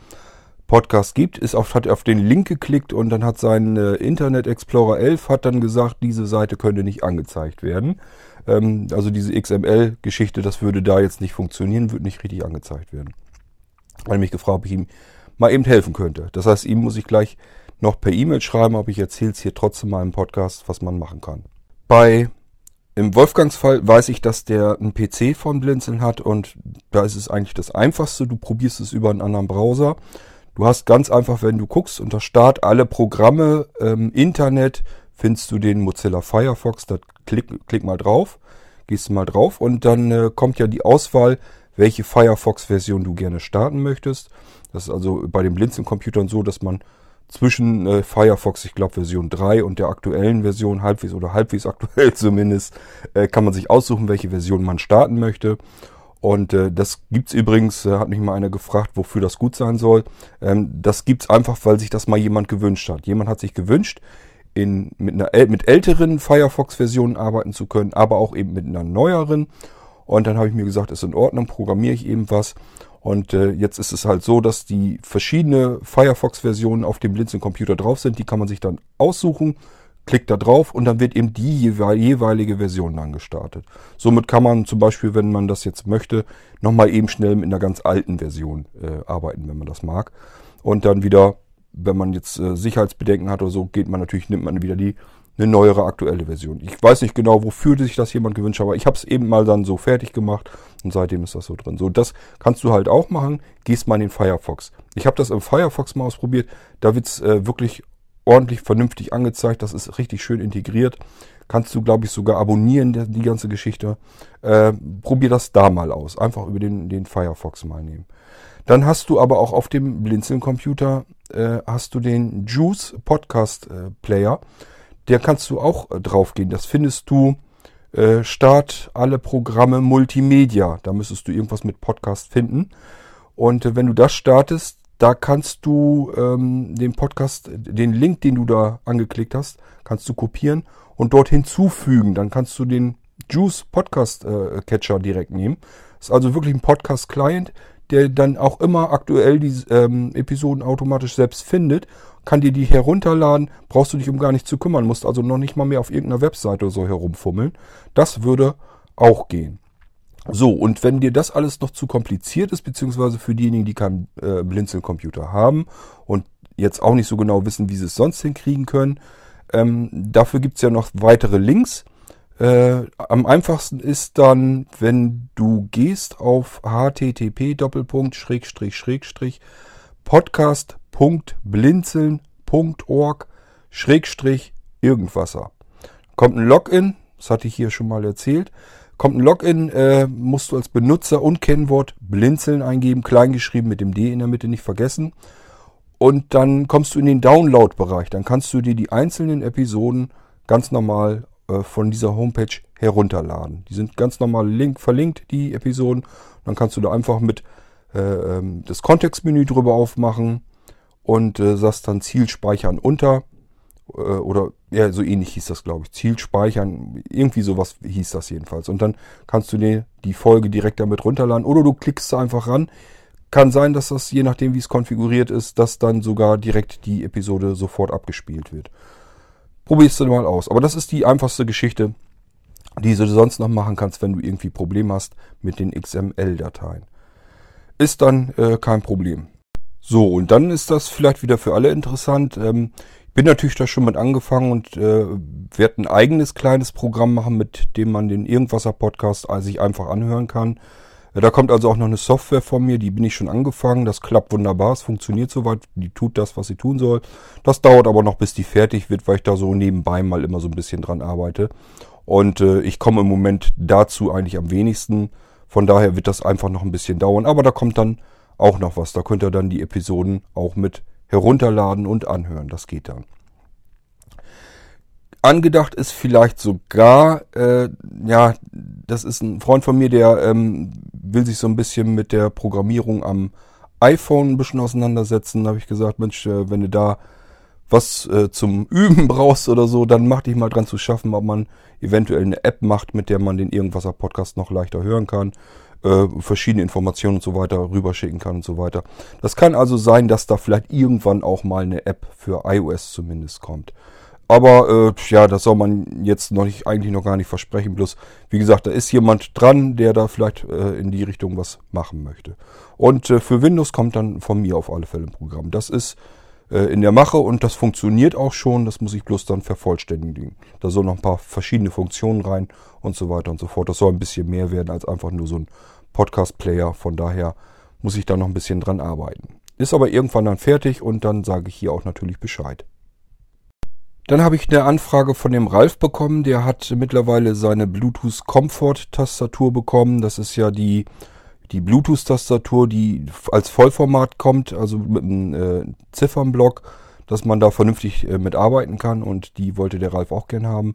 Podcast gibt, ist auf, hat auf den Link geklickt und dann hat sein äh, Internet Explorer 11 hat dann gesagt, diese Seite könnte nicht angezeigt werden. Ähm, also diese XML-Geschichte, das würde da jetzt nicht funktionieren, würde nicht richtig angezeigt werden. Weil mich gefragt, ob ich ihm mal eben helfen könnte. Das heißt, ihm muss ich gleich noch per E-Mail schreiben, aber ich erzähle es hier trotzdem mal im Podcast, was man machen kann. Bei im Wolfgangs Fall weiß ich, dass der einen PC von Blinzeln hat und da ist es eigentlich das Einfachste. Du probierst es über einen anderen Browser. Du hast ganz einfach, wenn du guckst unter Start alle Programme, ähm, Internet, findest du den Mozilla Firefox. Da klick, klick mal drauf, gehst mal drauf und dann äh, kommt ja die Auswahl, welche Firefox-Version du gerne starten möchtest. Das ist also bei den Blinzeln-Computern so, dass man zwischen äh, Firefox, ich glaube Version 3 und der aktuellen Version, halbwegs oder halbwegs aktuell zumindest, äh, kann man sich aussuchen, welche Version man starten möchte. Und äh, das gibt's übrigens, äh, hat mich mal einer gefragt, wofür das gut sein soll. Ähm, das gibt's einfach, weil sich das mal jemand gewünscht hat. Jemand hat sich gewünscht, in, mit, einer, mit älteren Firefox-Versionen arbeiten zu können, aber auch eben mit einer neueren. Und dann habe ich mir gesagt, ist in Ordnung, programmiere ich eben was. Und äh, jetzt ist es halt so, dass die verschiedene Firefox-Versionen auf dem Blinzeln-Computer drauf sind. Die kann man sich dann aussuchen, klickt da drauf und dann wird eben die jeweilige Version dann gestartet. Somit kann man zum Beispiel, wenn man das jetzt möchte, nochmal eben schnell mit einer ganz alten Version äh, arbeiten, wenn man das mag. Und dann wieder, wenn man jetzt äh, Sicherheitsbedenken hat oder so, geht man natürlich, nimmt man wieder die eine neuere aktuelle Version. Ich weiß nicht genau, wofür sich das jemand gewünscht hat, aber ich habe es eben mal dann so fertig gemacht und seitdem ist das so drin. So, das kannst du halt auch machen. Gehst mal in den Firefox. Ich habe das im Firefox mal ausprobiert. Da wird's äh, wirklich ordentlich, vernünftig angezeigt. Das ist richtig schön integriert. Kannst du, glaube ich, sogar abonnieren, die, die ganze Geschichte. Äh, probier das da mal aus. Einfach über den, den Firefox mal nehmen. Dann hast du aber auch auf dem Blinzeln-Computer äh, hast du den Juice Podcast äh, Player. Der kannst du auch äh, draufgehen. Das findest du äh, Start alle Programme Multimedia. Da müsstest du irgendwas mit Podcast finden. Und äh, wenn du das startest, da kannst du ähm, den Podcast, den Link, den du da angeklickt hast, kannst du kopieren und dort hinzufügen. Dann kannst du den Juice Podcast äh, Catcher direkt nehmen. ist also wirklich ein Podcast Client, der dann auch immer aktuell die ähm, Episoden automatisch selbst findet, kann dir die herunterladen, brauchst du dich um gar nicht zu kümmern, musst also noch nicht mal mehr auf irgendeiner Webseite oder so herumfummeln. Das würde auch gehen. So, und wenn dir das alles noch zu kompliziert ist, beziehungsweise für diejenigen, die keinen äh, Blinzeln-Computer haben und jetzt auch nicht so genau wissen, wie sie es sonst hinkriegen können, ähm, dafür gibt's ja noch weitere Links. Äh, am einfachsten ist dann, wenn du gehst auf http podcast.blinzeln.org irgendwasser. Kommt ein Login, das hatte ich hier schon mal erzählt. Kommt ein Login, äh, musst du als Benutzer und Kennwort blinzeln eingeben, kleingeschrieben mit dem D in der Mitte nicht vergessen. Und dann kommst du in den Download-Bereich. Dann kannst du dir die einzelnen Episoden ganz normal äh, von dieser Homepage herunterladen. Die sind ganz normal link, verlinkt, die Episoden. Dann kannst du da einfach mit äh, ähm, das Kontextmenü drüber aufmachen und äh, sagst dann Ziel speichern unter. Äh, oder ja, so ähnlich hieß das, glaube ich. Ziel speichern, irgendwie sowas hieß das jedenfalls. Und dann kannst du dir die Folge direkt damit runterladen oder du klickst einfach ran. Kann sein, dass das, je nachdem wie es konfiguriert ist, dass dann sogar direkt die Episode sofort abgespielt wird. Probierst du mal aus. Aber das ist die einfachste Geschichte, die du sonst noch machen kannst, wenn du irgendwie Probleme hast mit den XML-Dateien. Ist dann äh, kein Problem. So, und dann ist das vielleicht wieder für alle interessant. Ähm, bin natürlich da schon mit angefangen und äh, werde ein eigenes kleines Programm machen, mit dem man den Irgendwasser-Podcast sich einfach anhören kann. Da kommt also auch noch eine Software von mir, die bin ich schon angefangen. Das klappt wunderbar, es funktioniert soweit, die tut das, was sie tun soll. Das dauert aber noch, bis die fertig wird, weil ich da so nebenbei mal immer so ein bisschen dran arbeite. Und äh, ich komme im Moment dazu eigentlich am wenigsten. Von daher wird das einfach noch ein bisschen dauern. Aber da kommt dann auch noch was. Da könnt ihr dann die Episoden auch mit herunterladen und anhören. Das geht dann. Angedacht ist vielleicht sogar, äh, ja, das ist ein Freund von mir, der ähm, will sich so ein bisschen mit der Programmierung am iPhone ein bisschen auseinandersetzen. Da habe ich gesagt, Mensch, äh, wenn du da was äh, zum Üben brauchst oder so, dann mach dich mal dran zu schaffen, ob man eventuell eine App macht, mit der man den Irgendwasser Podcast noch leichter hören kann, äh, verschiedene Informationen und so weiter rüberschicken kann und so weiter. Das kann also sein, dass da vielleicht irgendwann auch mal eine App für iOS zumindest kommt. Aber äh, ja, das soll man jetzt noch nicht, eigentlich noch gar nicht versprechen. Bloß, wie gesagt, da ist jemand dran, der da vielleicht äh, in die Richtung was machen möchte. Und äh, für Windows kommt dann von mir auf alle Fälle ein Programm. Das ist äh, in der Mache und das funktioniert auch schon. Das muss ich bloß dann vervollständigen. Da soll noch ein paar verschiedene Funktionen rein und so weiter und so fort. Das soll ein bisschen mehr werden als einfach nur so ein Podcast-Player. Von daher muss ich da noch ein bisschen dran arbeiten. Ist aber irgendwann dann fertig und dann sage ich hier auch natürlich Bescheid. Dann habe ich eine Anfrage von dem Ralf bekommen. Der hat mittlerweile seine Bluetooth Comfort Tastatur bekommen. Das ist ja die, die Bluetooth Tastatur, die als Vollformat kommt, also mit einem äh, Ziffernblock, dass man da vernünftig äh, mitarbeiten kann. Und die wollte der Ralf auch gern haben.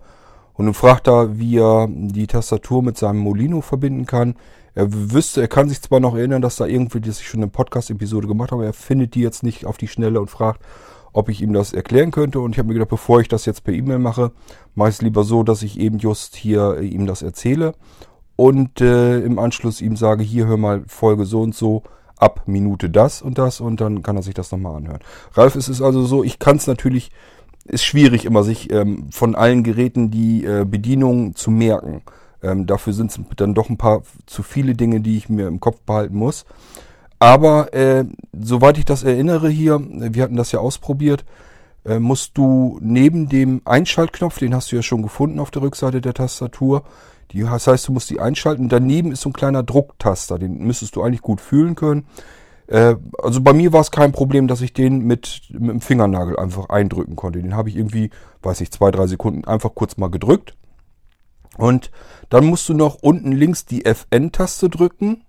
Und nun fragt er, wie er die Tastatur mit seinem Molino verbinden kann. Er wüsste, er kann sich zwar noch erinnern, dass da irgendwie, dass ich schon eine Podcast-Episode gemacht habe, er findet die jetzt nicht auf die Schnelle und fragt, ob ich ihm das erklären könnte. Und ich habe mir gedacht, bevor ich das jetzt per E-Mail mache, mache ich es lieber so, dass ich eben just hier äh, ihm das erzähle und äh, im Anschluss ihm sage, hier hör mal Folge so und so ab Minute das und das und dann kann er sich das nochmal anhören. Ralf, es ist also so, ich kann es natürlich, ist schwierig immer sich ähm, von allen Geräten die äh, Bedienung zu merken. Ähm, dafür sind es dann doch ein paar zu viele Dinge, die ich mir im Kopf behalten muss. Aber äh, soweit ich das erinnere hier, wir hatten das ja ausprobiert, äh, musst du neben dem Einschaltknopf, den hast du ja schon gefunden auf der Rückseite der Tastatur, die, das heißt, du musst die einschalten. Daneben ist so ein kleiner Drucktaster, den müsstest du eigentlich gut fühlen können. Äh, also bei mir war es kein Problem, dass ich den mit, mit dem Fingernagel einfach eindrücken konnte. Den habe ich irgendwie, weiß ich, zwei, drei Sekunden einfach kurz mal gedrückt. Und dann musst du noch unten links die FN-Taste drücken.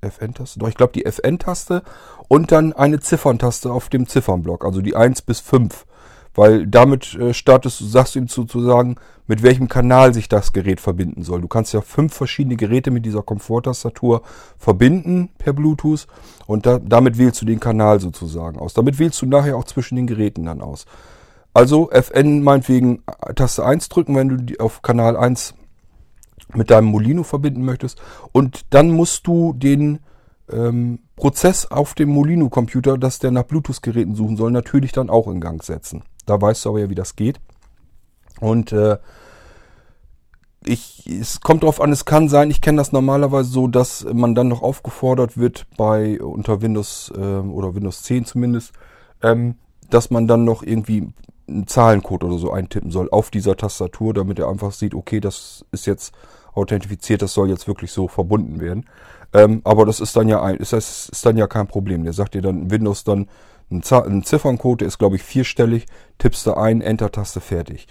FN-Taste? Doch, ich glaube die FN-Taste und dann eine Zifferntaste auf dem Ziffernblock, also die 1 bis 5. Weil damit äh, startest du, sagst du ihm sozusagen, mit welchem Kanal sich das Gerät verbinden soll. Du kannst ja fünf verschiedene Geräte mit dieser Komforttastatur verbinden per Bluetooth und da, damit wählst du den Kanal sozusagen aus. Damit wählst du nachher auch zwischen den Geräten dann aus. Also FN meinetwegen äh, Taste 1 drücken, wenn du auf Kanal 1 mit deinem Molino verbinden möchtest. Und dann musst du den ähm, Prozess auf dem Molino-Computer, dass der nach Bluetooth-Geräten suchen soll, natürlich dann auch in Gang setzen. Da weißt du aber ja, wie das geht. Und äh, ich, es kommt darauf an, es kann sein, ich kenne das normalerweise so, dass man dann noch aufgefordert wird bei unter Windows äh, oder Windows 10 zumindest, ähm, dass man dann noch irgendwie einen Zahlencode oder so eintippen soll auf dieser Tastatur, damit er einfach sieht, okay, das ist jetzt authentifiziert, das soll jetzt wirklich so verbunden werden. Ähm, aber das ist dann ja ein, ist, das ist dann ja kein Problem. Der sagt dir dann Windows dann ein, Zifferncode, der ist glaube ich vierstellig, tippst du ein, Enter-Taste fertig.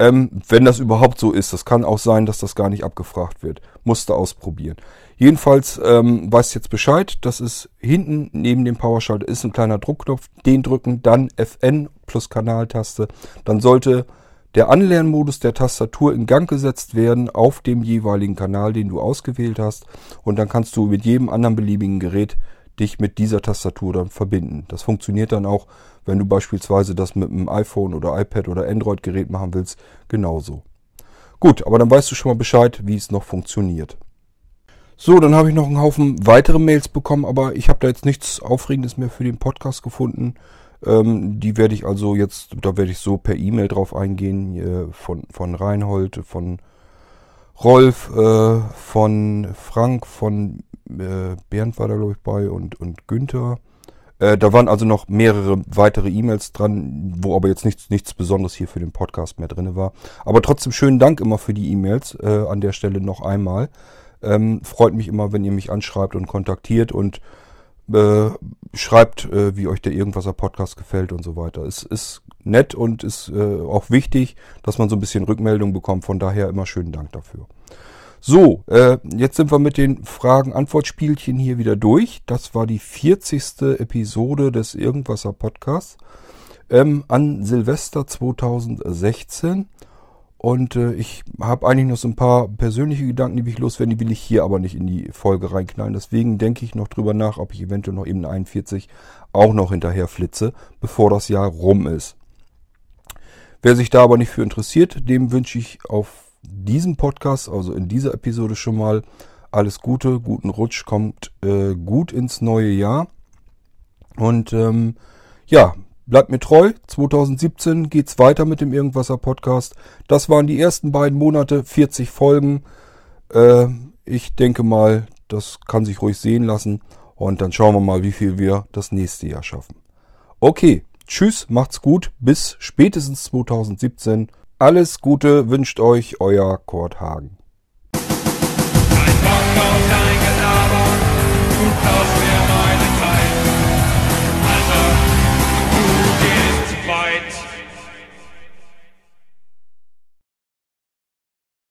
Ähm, wenn das überhaupt so ist, das kann auch sein, dass das gar nicht abgefragt wird. Musst du ausprobieren. Jedenfalls ähm, weißt jetzt Bescheid, das ist hinten neben dem Powerschalter ist ein kleiner Druckknopf, den drücken, dann FN plus Kanaltaste. Dann sollte der Anlernmodus der Tastatur in Gang gesetzt werden auf dem jeweiligen Kanal, den du ausgewählt hast. Und dann kannst du mit jedem anderen beliebigen Gerät dich mit dieser Tastatur dann verbinden. Das funktioniert dann auch, wenn du beispielsweise das mit einem iPhone oder iPad oder Android-Gerät machen willst, genauso. Gut, aber dann weißt du schon mal Bescheid, wie es noch funktioniert. So, dann habe ich noch einen Haufen weitere Mails bekommen, aber ich habe da jetzt nichts Aufregendes mehr für den Podcast gefunden. Ähm, die werde ich also jetzt, da werde ich so per E-Mail drauf eingehen, äh, von, von Reinhold, von Rolf, äh, von Frank, von äh, Bernd war da glaube ich bei und, und Günther. Äh, da waren also noch mehrere weitere E-Mails dran, wo aber jetzt nichts, nichts Besonderes hier für den Podcast mehr drin war. Aber trotzdem schönen Dank immer für die E-Mails äh, an der Stelle noch einmal. Ähm, freut mich immer, wenn ihr mich anschreibt und kontaktiert und äh, schreibt, äh, wie euch der Irgendwaser Podcast gefällt und so weiter. Es ist nett und ist äh, auch wichtig, dass man so ein bisschen Rückmeldung bekommt. Von daher immer schönen Dank dafür. So, äh, jetzt sind wir mit den Fragen-Antwort-Spielchen hier wieder durch. Das war die 40. Episode des Irgendwaser Podcasts ähm, an Silvester 2016. Und äh, ich habe eigentlich noch so ein paar persönliche Gedanken, die will ich loswerden, die will ich hier aber nicht in die Folge reinknallen. Deswegen denke ich noch drüber nach, ob ich eventuell noch eben 41 auch noch hinterher flitze, bevor das Jahr rum ist. Wer sich da aber nicht für interessiert, dem wünsche ich auf diesem Podcast, also in dieser Episode schon mal alles Gute, guten Rutsch, kommt äh, gut ins neue Jahr. Und ähm, ja, Bleibt mir treu. 2017 geht's weiter mit dem Irgendwasser Podcast. Das waren die ersten beiden Monate, 40 Folgen. Äh, ich denke mal, das kann sich ruhig sehen lassen. Und dann schauen wir mal, wie viel wir das nächste Jahr schaffen. Okay, tschüss, macht's gut. Bis spätestens 2017. Alles Gute wünscht euch euer Kurt Hagen.